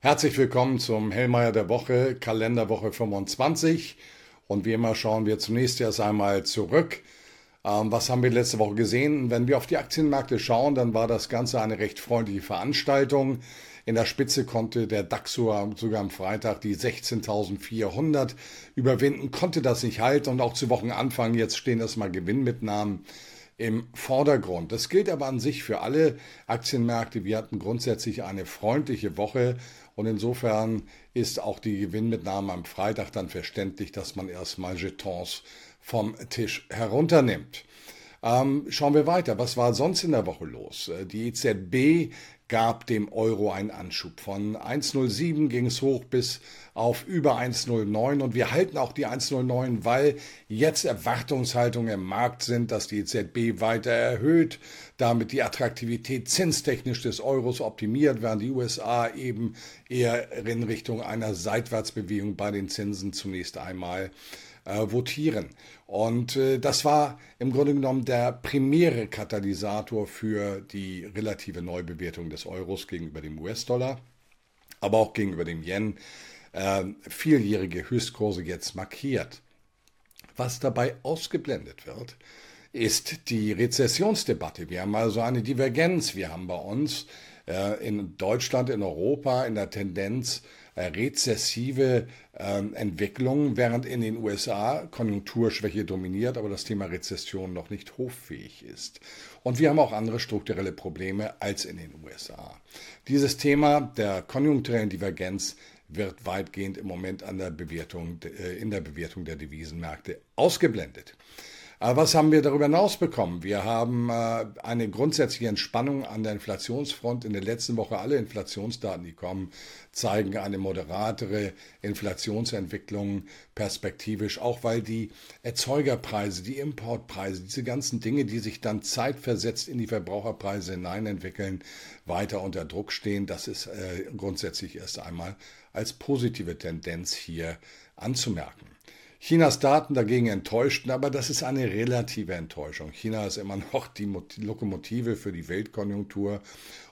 Herzlich willkommen zum Hellmeier der Woche, Kalenderwoche 25. Und wie immer schauen wir zunächst erst einmal zurück. Ähm, was haben wir letzte Woche gesehen? Wenn wir auf die Aktienmärkte schauen, dann war das Ganze eine recht freundliche Veranstaltung. In der Spitze konnte der DAX sogar am Freitag die 16.400 überwinden, konnte das nicht halten und auch zu Wochenanfang jetzt stehen erstmal Gewinnmitnahmen im Vordergrund. Das gilt aber an sich für alle Aktienmärkte. Wir hatten grundsätzlich eine freundliche Woche und insofern ist auch die Gewinnmitnahme am Freitag dann verständlich, dass man erstmal Jetons vom Tisch herunternimmt. Ähm, schauen wir weiter. Was war sonst in der Woche los? Äh, die EZB gab dem Euro einen Anschub. Von 1,07 ging es hoch bis auf über 1,09 und wir halten auch die 1,09, weil jetzt Erwartungshaltungen im Markt sind, dass die EZB weiter erhöht, damit die Attraktivität zinstechnisch des Euros optimiert, während die USA eben eher in Richtung einer Seitwärtsbewegung bei den Zinsen zunächst einmal äh, votieren. Und äh, das war im Grunde genommen der primäre Katalysator für die relative Neubewertung des Euros gegenüber dem US-Dollar, aber auch gegenüber dem Yen. Äh, vieljährige Höchstkurse jetzt markiert. Was dabei ausgeblendet wird, ist die Rezessionsdebatte. Wir haben also eine Divergenz. Wir haben bei uns äh, in Deutschland, in Europa in der Tendenz äh, rezessive ähm, Entwicklungen, während in den USA Konjunkturschwäche dominiert, aber das Thema Rezession noch nicht hoffähig ist. Und wir haben auch andere strukturelle Probleme als in den USA. Dieses Thema der konjunkturellen Divergenz wird weitgehend im Moment an der Bewertung, äh, in der Bewertung der Devisenmärkte ausgeblendet. Aber was haben wir darüber hinaus bekommen? Wir haben äh, eine grundsätzliche Entspannung an der Inflationsfront. In der letzten Woche alle Inflationsdaten, die kommen, zeigen eine moderatere Inflationsentwicklung perspektivisch, auch weil die Erzeugerpreise, die Importpreise, diese ganzen Dinge, die sich dann zeitversetzt in die Verbraucherpreise hineinentwickeln, weiter unter Druck stehen. Das ist äh, grundsätzlich erst einmal als positive Tendenz hier anzumerken. Chinas Daten dagegen enttäuschten, aber das ist eine relative Enttäuschung. China ist immer noch die Lokomotive für die Weltkonjunktur.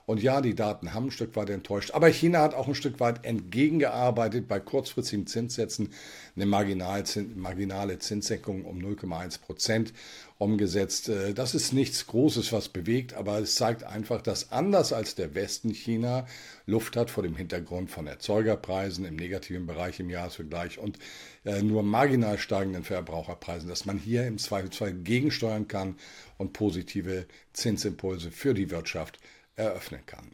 Und ja, die Daten haben ein Stück weit enttäuscht, aber China hat auch ein Stück weit entgegengearbeitet bei kurzfristigen Zinssätzen, eine marginale Zinssenkung um 0,1 Prozent umgesetzt. Äh, das ist nichts Großes, was bewegt, aber es zeigt einfach, dass anders als der Westen China Luft hat vor dem Hintergrund von Erzeugerpreisen im negativen Bereich im Jahresvergleich und nur marginal steigenden Verbraucherpreisen, dass man hier im Zweifelsfall gegensteuern kann und positive Zinsimpulse für die Wirtschaft eröffnen kann.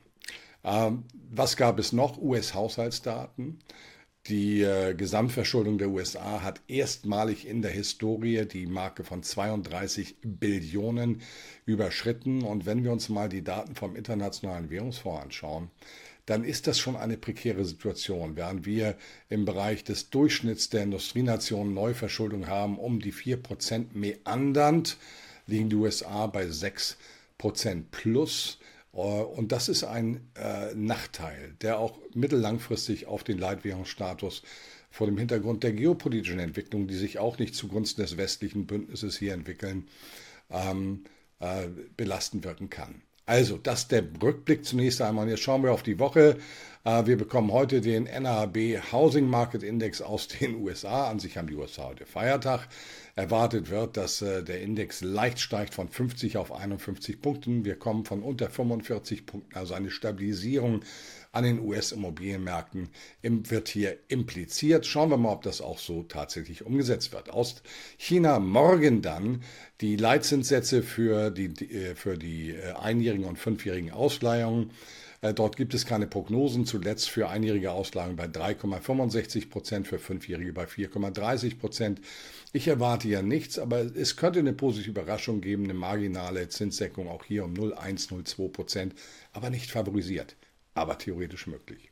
Ähm, was gab es noch? US-Haushaltsdaten. Die äh, Gesamtverschuldung der USA hat erstmalig in der Historie die Marke von 32 Billionen überschritten. Und wenn wir uns mal die Daten vom Internationalen Währungsfonds anschauen, dann ist das schon eine prekäre Situation. Während wir im Bereich des Durchschnitts der Industrienationen Neuverschuldung haben, um die 4% meandernd, liegen die USA bei 6% plus. Äh, und das ist ein äh, Nachteil, der auch mittellangfristig auf den Leitwährungsstatus vor dem Hintergrund der geopolitischen Entwicklung, die sich auch nicht zugunsten des westlichen Bündnisses hier entwickeln, ähm, äh, belastend wirken kann. Also, das ist der Rückblick zunächst einmal. Jetzt schauen wir auf die Woche. Äh, wir bekommen heute den NAB Housing Market Index aus den USA. An sich haben die USA heute Feiertag. Erwartet wird, dass äh, der Index leicht steigt von 50 auf 51 Punkten. Wir kommen von unter 45 Punkten, also eine Stabilisierung an den US-Immobilienmärkten wird hier impliziert. Schauen wir mal, ob das auch so tatsächlich umgesetzt wird. Aus China morgen dann die Leitzinssätze für die, äh, für die äh, einjährigen und fünfjährigen Ausleihungen. Äh, dort gibt es keine Prognosen. Zuletzt für einjährige Auslagen bei 3,65 Prozent, für fünfjährige bei 4,30 Prozent. Ich erwarte ja nichts, aber es könnte eine positive Überraschung geben, eine marginale Zinssenkung auch hier um 0,102 Prozent, aber nicht favorisiert aber theoretisch möglich.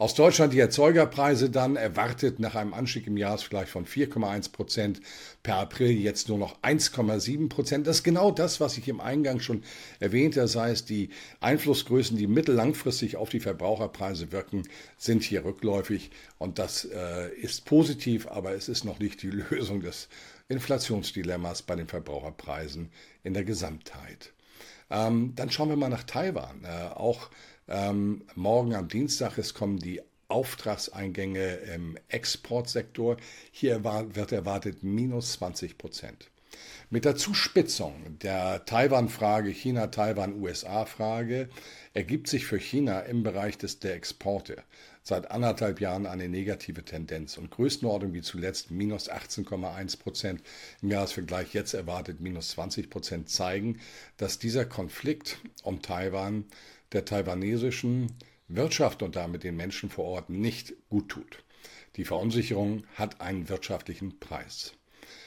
Aus Deutschland die Erzeugerpreise dann erwartet nach einem Anstieg im Jahresvergleich von 4,1 Prozent per April jetzt nur noch 1,7 Prozent. Das ist genau das, was ich im Eingang schon erwähnte. Das heißt, die Einflussgrößen, die mittellangfristig auf die Verbraucherpreise wirken, sind hier rückläufig und das äh, ist positiv, aber es ist noch nicht die Lösung des Inflationsdilemmas bei den Verbraucherpreisen in der Gesamtheit. Ähm, dann schauen wir mal nach Taiwan. Äh, auch ähm, morgen am Dienstag, es kommen die Auftragseingänge im Exportsektor. Hier wird erwartet minus 20 Prozent. Mit der Zuspitzung der Taiwan-Frage, China-Taiwan-USA-Frage, ergibt sich für China im Bereich des, der Exporte seit anderthalb Jahren eine negative Tendenz und Größenordnung wie zuletzt minus 18,1 Prozent im Jahresvergleich jetzt erwartet minus 20 Prozent zeigen, dass dieser Konflikt um Taiwan der taiwanesischen Wirtschaft und damit den Menschen vor Ort nicht gut tut. Die Verunsicherung hat einen wirtschaftlichen Preis.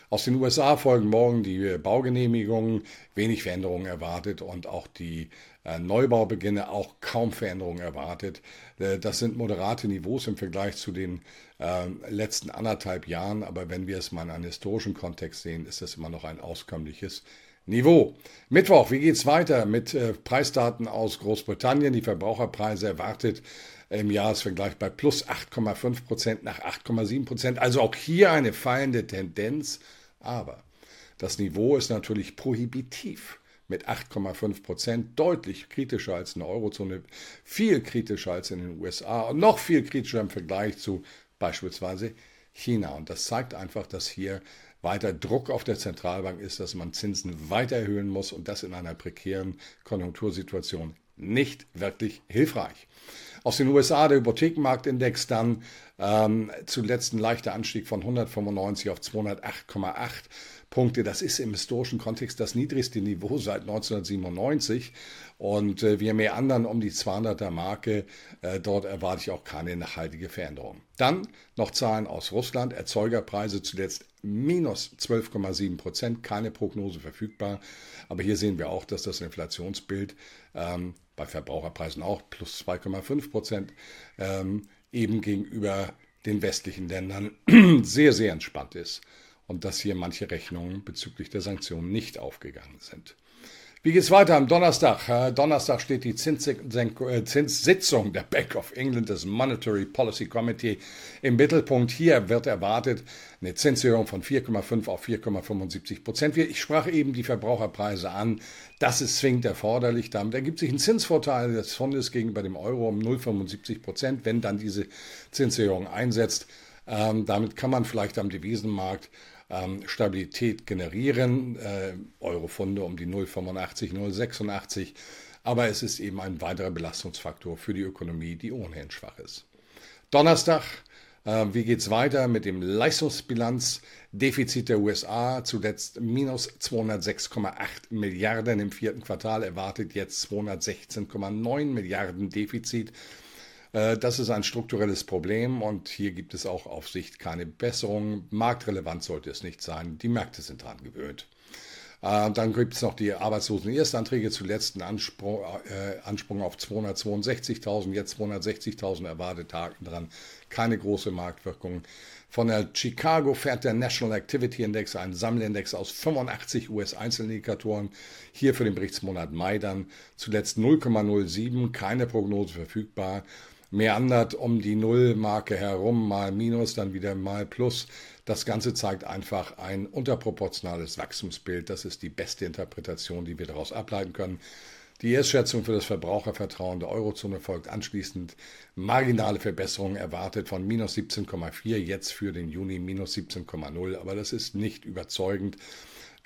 Aus den USA folgen morgen die Baugenehmigungen, wenig Veränderungen erwartet und auch die äh, Neubaubeginne auch kaum Veränderungen erwartet. Äh, das sind moderate Niveaus im Vergleich zu den äh, letzten anderthalb Jahren, aber wenn wir es mal in einem historischen Kontext sehen, ist das immer noch ein auskömmliches Niveau. Mittwoch, wie geht's weiter mit äh, Preisdaten aus Großbritannien? Die Verbraucherpreise erwartet im Jahresvergleich bei plus 8,5 Prozent nach 8,7 Prozent. Also auch hier eine fallende Tendenz. Aber das Niveau ist natürlich prohibitiv mit 8,5 Prozent, deutlich kritischer als in der Eurozone, viel kritischer als in den USA und noch viel kritischer im Vergleich zu beispielsweise China. Und das zeigt einfach, dass hier weiter Druck auf der Zentralbank ist, dass man Zinsen weiter erhöhen muss und das in einer prekären Konjunktursituation nicht wirklich hilfreich. Aus den USA der Hypothekenmarktindex dann ähm, zuletzt ein leichter Anstieg von 195 auf 208,8 Punkte. Das ist im historischen Kontext das niedrigste Niveau seit 1997 und äh, wir mehr anderen um die 200er Marke. Äh, dort erwarte ich auch keine nachhaltige Veränderung. Dann noch Zahlen aus Russland. Erzeugerpreise zuletzt minus 12,7 Prozent. Keine Prognose verfügbar. Aber hier sehen wir auch, dass das Inflationsbild ähm, bei Verbraucherpreisen auch plus 2,5 Prozent ähm, eben gegenüber den westlichen Ländern sehr, sehr entspannt ist und dass hier manche Rechnungen bezüglich der Sanktionen nicht aufgegangen sind. Wie geht es weiter am Donnerstag? Äh, Donnerstag steht die äh, Zinssitzung der Bank of England, des Monetary Policy Committee, im Mittelpunkt. Hier wird erwartet eine Zinserhöhung von 4,5 auf 4,75 Prozent. Ich sprach eben die Verbraucherpreise an. Das ist zwingend erforderlich. Damit ergibt sich ein Zinsvorteil des Fondes gegenüber dem Euro um 0,75 Prozent, wenn dann diese Zinserhöhung einsetzt. Ähm, damit kann man vielleicht am Devisenmarkt ähm, Stabilität generieren. Äh, Eurofunde um die 0,85, 0,86. Aber es ist eben ein weiterer Belastungsfaktor für die Ökonomie, die ohnehin schwach ist. Donnerstag, äh, wie geht es weiter mit dem Leistungsbilanzdefizit der USA? Zuletzt minus 206,8 Milliarden im vierten Quartal, erwartet jetzt 216,9 Milliarden Defizit. Äh, das ist ein strukturelles Problem und hier gibt es auch auf Sicht keine Besserung. Marktrelevant sollte es nicht sein. Die Märkte sind daran gewöhnt. Äh, dann gibt es noch die Arbeitslosen-Erstanträge, zuletzt ein Ansprung, äh, Ansprung auf 262.000, jetzt 260.000 erwartet, Haken dran. Keine große Marktwirkung. Von der Chicago fährt der National Activity Index, ein Sammelindex aus 85 US-Einzelindikatoren. Hier für den Berichtsmonat Mai dann zuletzt 0,07, keine Prognose verfügbar meandert um die Nullmarke herum, mal Minus, dann wieder mal Plus. Das Ganze zeigt einfach ein unterproportionales Wachstumsbild. Das ist die beste Interpretation, die wir daraus ableiten können. Die Erstschätzung für das Verbrauchervertrauen der Eurozone folgt anschließend marginale Verbesserungen erwartet von minus 17,4, jetzt für den Juni minus 17,0. Aber das ist nicht überzeugend.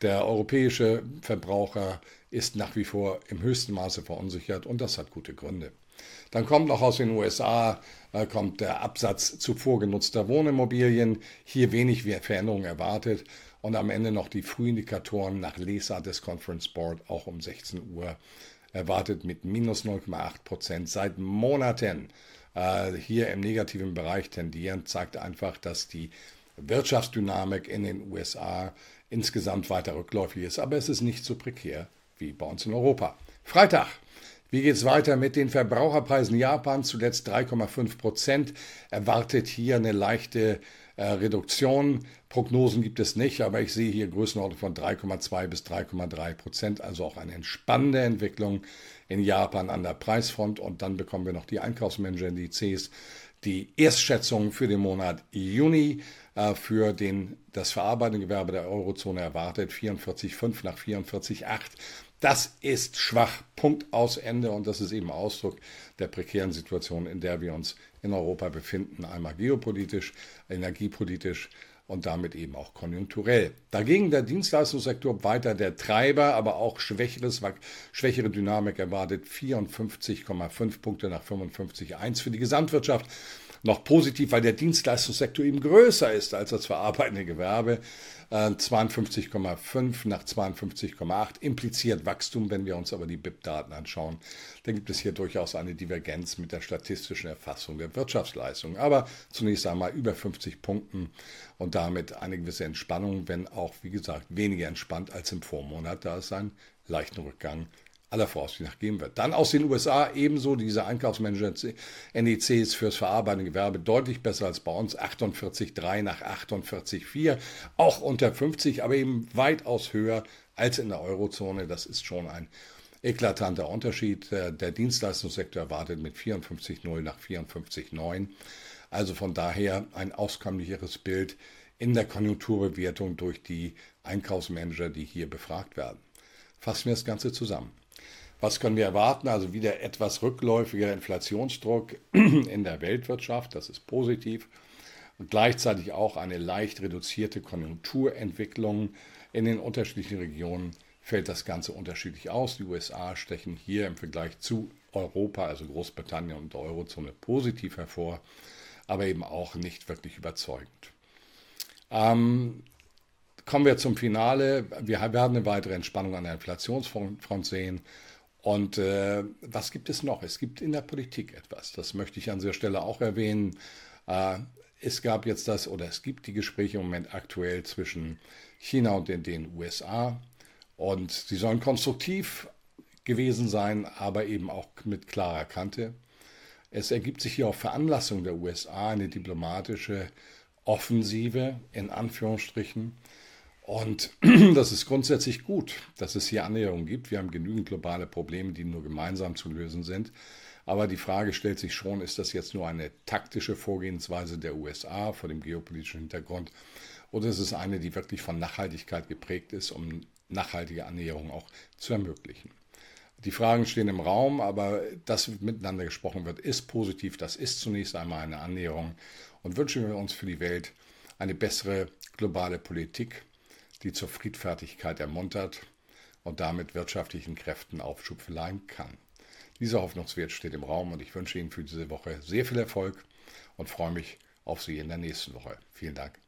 Der europäische Verbraucher ist nach wie vor im höchsten Maße verunsichert und das hat gute Gründe. Dann kommt noch aus den USA äh, kommt der Absatz zuvor genutzter Wohnimmobilien. Hier wenig Veränderung erwartet. Und am Ende noch die Frühindikatoren nach Lesart des Conference Board auch um 16 Uhr erwartet mit minus 0,8 Prozent seit Monaten. Äh, hier im negativen Bereich tendieren, zeigt einfach, dass die Wirtschaftsdynamik in den USA insgesamt weiter rückläufig ist. Aber es ist nicht so prekär wie bei uns in Europa. Freitag. Wie geht es weiter mit den Verbraucherpreisen Japan? Zuletzt 3,5 Prozent. Erwartet hier eine leichte äh, Reduktion. Prognosen gibt es nicht, aber ich sehe hier Größenordnung von 3,2 bis 3,3 Prozent. Also auch eine entspannende Entwicklung in Japan an der Preisfront. Und dann bekommen wir noch die Einkaufsmanager-Indizes. Die Erstschätzung für den Monat Juni äh, für den, das verarbeitende Gewerbe der Eurozone erwartet 44,5 nach 44,8. Das ist schwach. Punkt aus Ende. Und das ist eben Ausdruck der prekären Situation, in der wir uns in Europa befinden. Einmal geopolitisch, energiepolitisch und damit eben auch konjunkturell. Dagegen der Dienstleistungssektor weiter der Treiber, aber auch schwächere Dynamik erwartet 54,5 Punkte nach 55,1 für die Gesamtwirtschaft noch positiv, weil der Dienstleistungssektor eben größer ist als das verarbeitende Gewerbe. 52,5 äh, nach 52,8 impliziert Wachstum. Wenn wir uns aber die BIP-Daten anschauen, dann gibt es hier durchaus eine Divergenz mit der statistischen Erfassung der Wirtschaftsleistung. Aber zunächst einmal über 50 Punkten und damit eine gewisse Entspannung, wenn auch, wie gesagt, weniger entspannt als im Vormonat, da es einen leichten Rückgang aller Voraussicht nach geben wird. Dann aus den USA ebenso diese Einkaufsmanager NECs fürs verarbeitende Gewerbe deutlich besser als bei uns. 48,3 nach 48,4. Auch unter 50, aber eben weitaus höher als in der Eurozone. Das ist schon ein eklatanter Unterschied. Der, Dienstleistungssektor erwartet mit 54,0 nach 54,9. Also von daher ein auskömmlicheres Bild in der Konjunkturbewertung durch die Einkaufsmanager, die hier befragt werden. Fassen wir das Ganze zusammen. Was können wir erwarten? Also wieder etwas rückläufiger Inflationsdruck in der Weltwirtschaft, das ist positiv. Und gleichzeitig auch eine leicht reduzierte Konjunkturentwicklung in den unterschiedlichen Regionen fällt das Ganze unterschiedlich aus. Die USA stechen hier im Vergleich zu Europa, also Großbritannien und der Eurozone, positiv hervor, aber eben auch nicht wirklich überzeugend. Ähm, kommen wir zum Finale. Wir werden eine weitere Entspannung an der Inflationsfront sehen. Und äh, was gibt es noch? Es gibt in der Politik etwas. Das möchte ich an dieser Stelle auch erwähnen. Äh, es gab jetzt das oder es gibt die Gespräche im Moment aktuell zwischen China und den, den USA. Und sie sollen konstruktiv gewesen sein, aber eben auch mit klarer Kante. Es ergibt sich hier auf Veranlassung der USA eine diplomatische Offensive in Anführungsstrichen und das ist grundsätzlich gut, dass es hier Annäherungen gibt. Wir haben genügend globale Probleme, die nur gemeinsam zu lösen sind. Aber die Frage stellt sich schon, ist das jetzt nur eine taktische Vorgehensweise der USA vor dem geopolitischen Hintergrund oder ist es eine, die wirklich von Nachhaltigkeit geprägt ist, um nachhaltige Annäherungen auch zu ermöglichen? Die Fragen stehen im Raum, aber dass miteinander gesprochen wird, ist positiv. Das ist zunächst einmal eine Annäherung und wünschen wir uns für die Welt eine bessere globale Politik die zur Friedfertigkeit ermuntert und damit wirtschaftlichen Kräften Aufschub verleihen kann. Dieser Hoffnungswert steht im Raum und ich wünsche Ihnen für diese Woche sehr viel Erfolg und freue mich auf Sie in der nächsten Woche. Vielen Dank.